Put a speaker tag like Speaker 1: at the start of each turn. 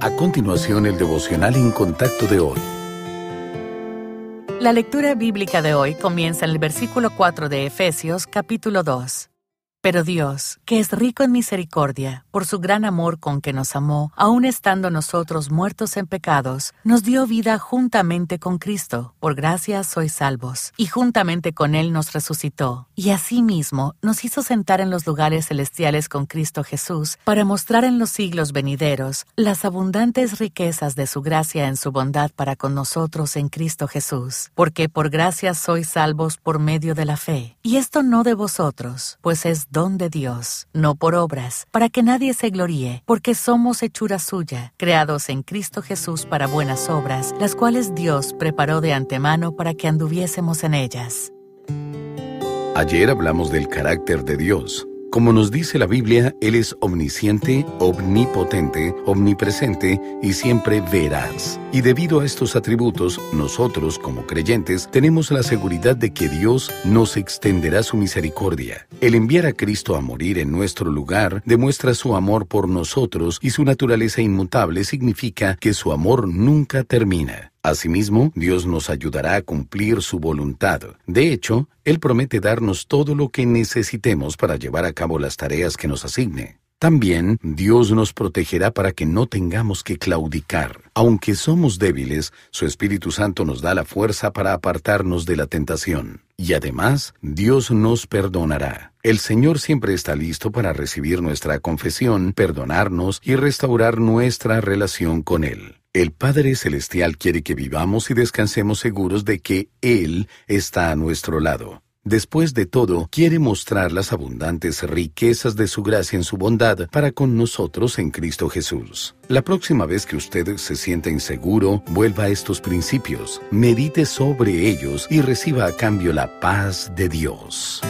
Speaker 1: A continuación, el devocional en contacto de hoy.
Speaker 2: La lectura bíblica de hoy comienza en el versículo 4 de Efesios capítulo 2. Pero Dios, que es rico en misericordia, por su gran amor con que nos amó, aun estando nosotros muertos en pecados, nos dio vida juntamente con Cristo, por gracia sois salvos, y juntamente con Él nos resucitó, y asimismo nos hizo sentar en los lugares celestiales con Cristo Jesús, para mostrar en los siglos venideros las abundantes riquezas de su gracia en su bondad para con nosotros en Cristo Jesús, porque por gracia sois salvos por medio de la fe, y esto no de vosotros, pues es de Dios, no por obras, para que nadie se gloríe, porque somos hechura suya, creados en Cristo Jesús para buenas obras, las cuales Dios preparó de antemano para que anduviésemos en ellas.
Speaker 1: Ayer hablamos del carácter de Dios. Como nos dice la Biblia, Él es omnisciente, omnipotente, omnipresente y siempre veraz. Y debido a estos atributos, nosotros, como creyentes, tenemos la seguridad de que Dios nos extenderá su misericordia. El enviar a Cristo a morir en nuestro lugar demuestra su amor por nosotros y su naturaleza inmutable significa que su amor nunca termina. Asimismo, Dios nos ayudará a cumplir su voluntad. De hecho, Él promete darnos todo lo que necesitemos para llevar a cabo las tareas que nos asigne. También Dios nos protegerá para que no tengamos que claudicar. Aunque somos débiles, su Espíritu Santo nos da la fuerza para apartarnos de la tentación. Y además, Dios nos perdonará. El Señor siempre está listo para recibir nuestra confesión, perdonarnos y restaurar nuestra relación con Él. El Padre Celestial quiere que vivamos y descansemos seguros de que Él está a nuestro lado. Después de todo, quiere mostrar las abundantes riquezas de su gracia en su bondad para con nosotros en Cristo Jesús. La próxima vez que usted se sienta inseguro, vuelva a estos principios, medite sobre ellos y reciba a cambio la paz de Dios.